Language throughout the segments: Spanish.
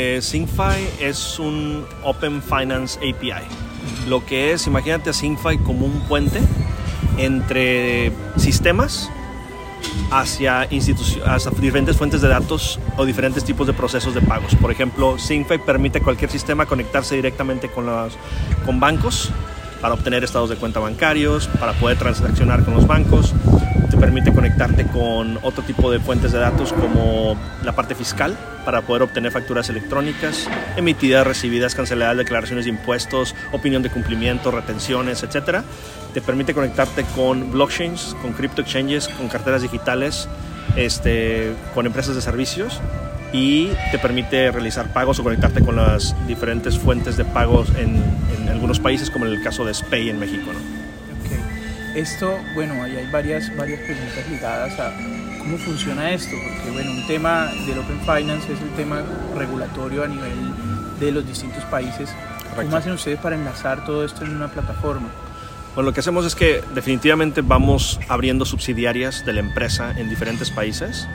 Eh, SyncFi es un Open Finance API. Lo que es, imagínate a SyncFi como un puente entre sistemas hacia, hacia diferentes fuentes de datos o diferentes tipos de procesos de pagos. Por ejemplo, SyncFi permite a cualquier sistema conectarse directamente con, los, con bancos para obtener estados de cuenta bancarios, para poder transaccionar con los bancos. Te permite conectarte con otro tipo de fuentes de datos como la parte fiscal para poder obtener facturas electrónicas, emitidas, recibidas, canceladas, declaraciones de impuestos, opinión de cumplimiento, retenciones, etc. Te permite conectarte con blockchains, con crypto exchanges, con carteras digitales, este, con empresas de servicios y te permite realizar pagos o conectarte con las diferentes fuentes de pagos en, en algunos países, como en el caso de SPAY en México. ¿no? Okay. Esto, bueno, ahí hay varias, varias preguntas ligadas a cómo funciona esto, porque bueno, un tema del Open Finance es el tema regulatorio a nivel de los distintos países. Correcto. ¿Cómo hacen ustedes para enlazar todo esto en una plataforma? Bueno, lo que hacemos es que definitivamente vamos abriendo subsidiarias de la empresa en diferentes países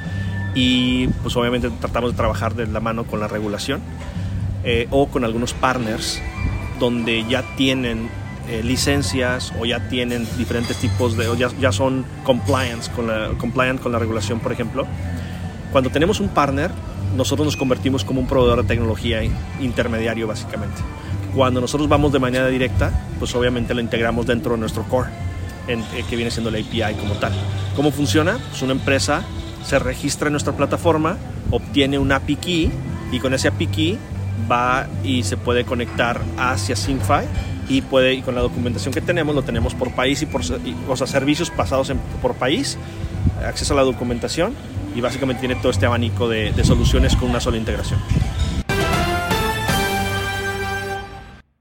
y pues obviamente tratamos de trabajar de la mano con la regulación eh, o con algunos partners donde ya tienen eh, licencias o ya tienen diferentes tipos de, o ya, ya son compliance con la, compliant con la regulación, por ejemplo. Cuando tenemos un partner, nosotros nos convertimos como un proveedor de tecnología intermediario básicamente. Cuando nosotros vamos de manera directa, pues obviamente lo integramos dentro de nuestro core, en, eh, que viene siendo la API como tal. ¿Cómo funciona? Pues una empresa se registra en nuestra plataforma, obtiene un API key y con ese API key va y se puede conectar hacia SyncFi y puede y con la documentación que tenemos lo tenemos por país y por servicios pasados por país, acceso a la documentación y básicamente tiene todo este abanico de soluciones con una sola integración.